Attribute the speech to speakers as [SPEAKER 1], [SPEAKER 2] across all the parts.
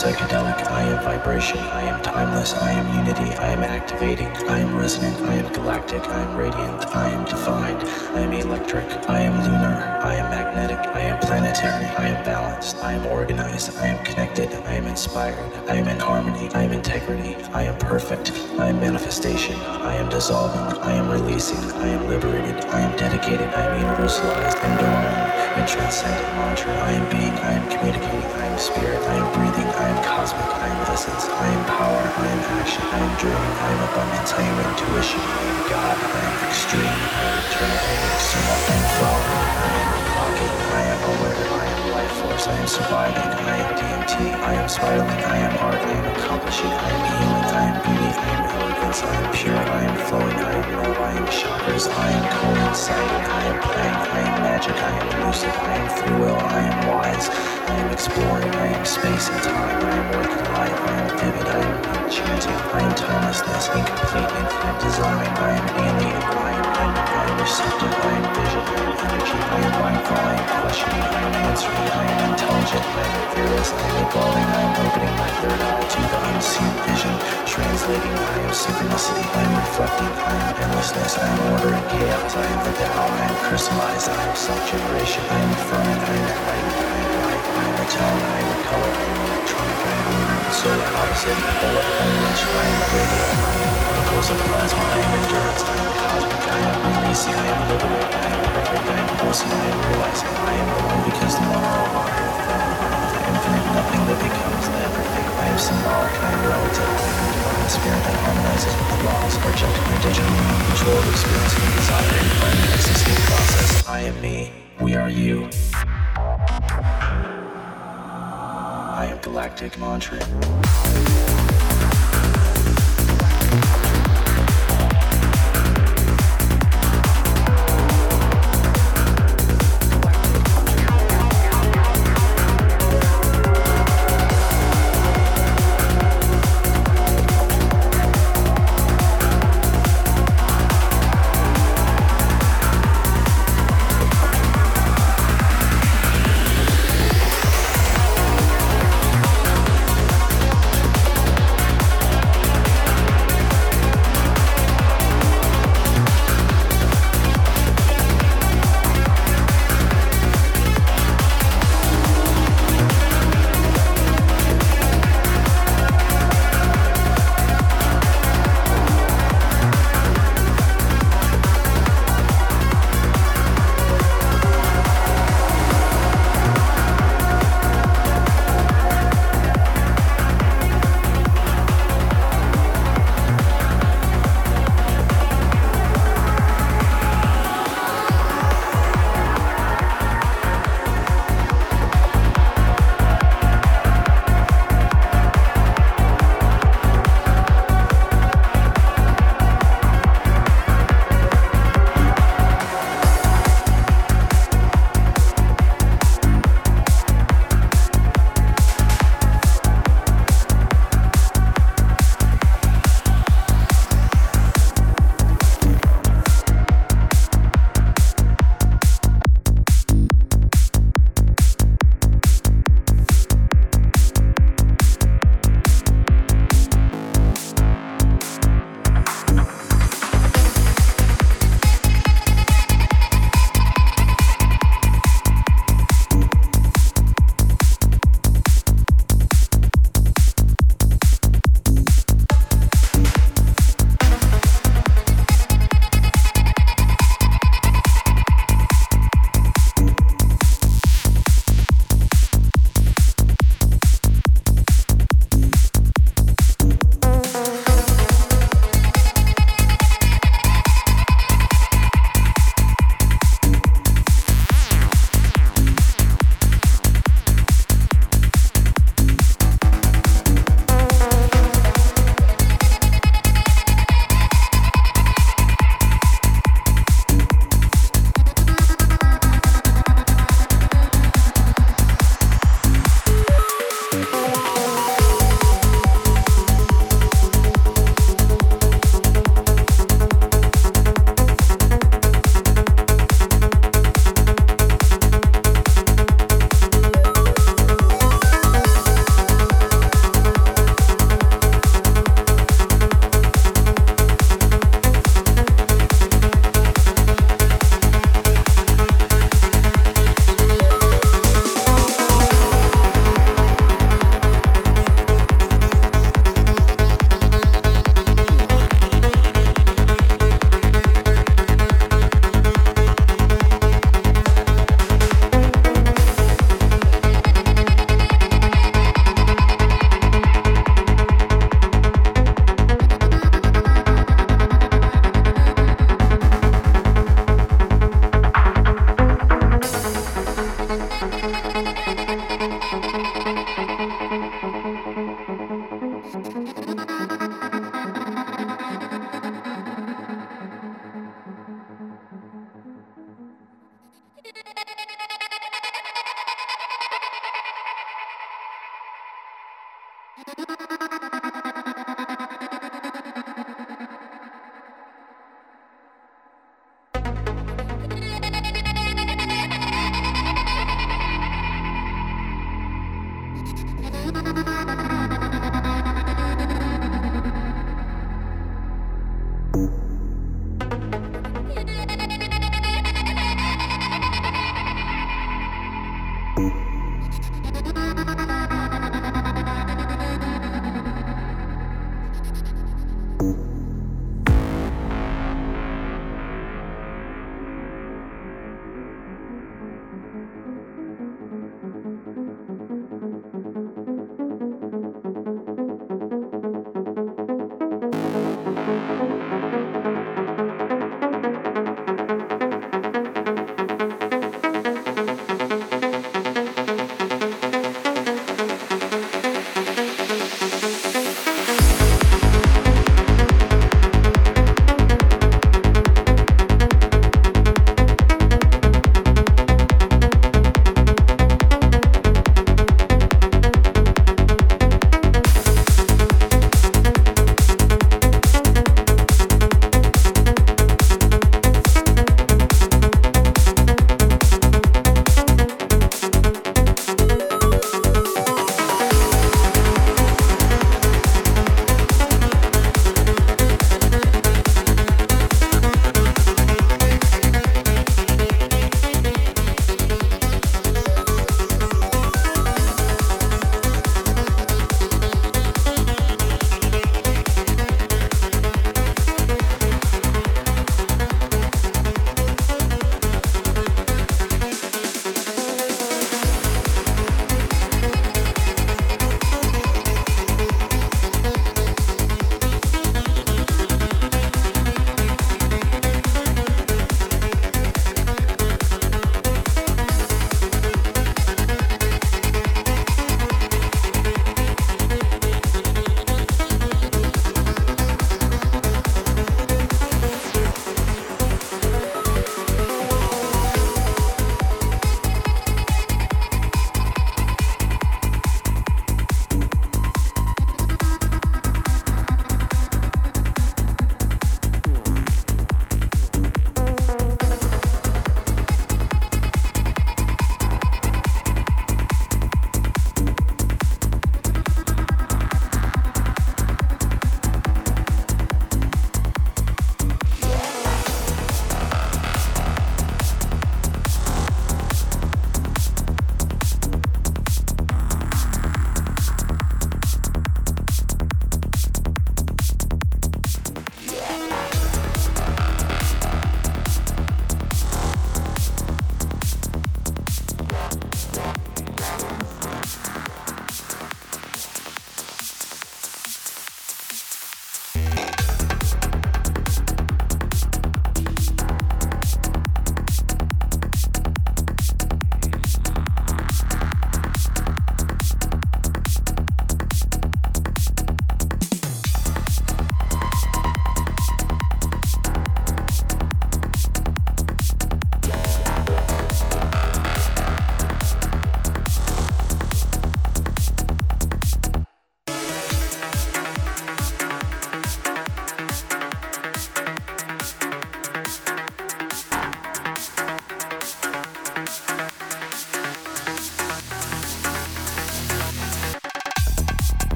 [SPEAKER 1] psychedelic, I am vibration, I am timeless, I am unity, I am activating, I am resonant, I am galactic, I am radiant, I am defined, I am electric, I am lunar, I am magnetic, I am planetary, I am balanced, I am organized, I am connected, I am inspired, I am in harmony, I am integrity, I am perfect, I am manifestation, I am dissolving, I am releasing, I am liberated, I am dedicated, I am universalized, enduring, and transcendent mantra, I am being, I am communicating, I am spirit, I am breathing, I am cosmic, I am essence, I am power, I am action, I am dreaming, I am abundance, I am intuition, I am God, I am extreme, I am eternal, I am external, I am flowering, I am blocking, I am aware, I am life force, I am surviving, I am DMT, I am spiraling, I am art, I am accomplishing, I am healing, I am beauty, I am elegance, I am pure, I am flowing, I am love, I am chakras, I am coinciding, I am playing, I am magic, I am lucid, I am free will, I am wise, I am exploring, I am space and time, I am working light, I am vivid, I am enchanting, I am timelessness, incomplete, infinite design, I am alien, I and solar opposite, polar, orange, I am radio, I am plasma, I am endurance, I am cosmic, I am realizing, I am the one because the one are the infinite, nothing that becomes everything, I am symbolic, I am relative, I am divine spirit that harmonizes with the laws, project my digital control of experiencing desire and finding existing process. I am me, we are you. I am Galactic Mantra.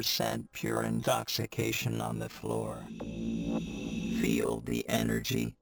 [SPEAKER 2] 100% pure intoxication on the floor. Feel the energy